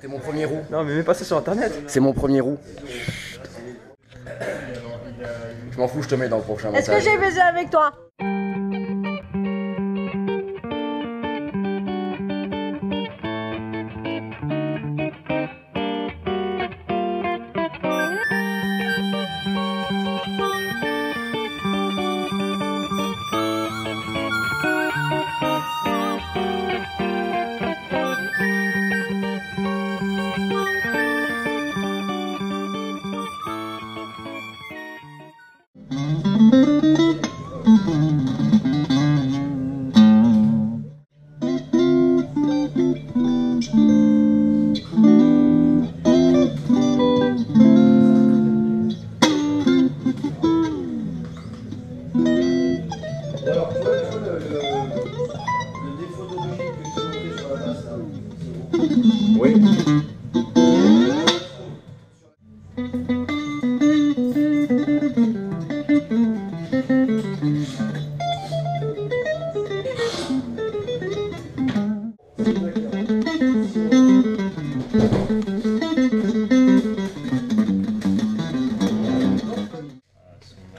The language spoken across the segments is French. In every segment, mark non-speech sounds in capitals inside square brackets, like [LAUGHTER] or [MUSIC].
T'es mon premier roux. Non, mais mets pas ça sur internet. C'est mon premier roux. Je m'en fous, je te mets dans le prochain Est-ce que j'ai baisé avec toi? Alors, vois le, le, défaut de logique que je t'ai montré sur la base, là? Oui.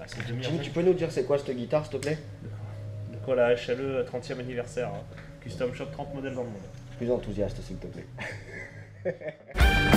C'est demi Jimmy, tu peux nous dire c'est quoi cette guitare, s'il te plaît? Quoi la HLE 30e anniversaire. hein. Custom Shop 30 modèles dans le monde. Plus enthousiaste, s'il te plaît. [LAUGHS]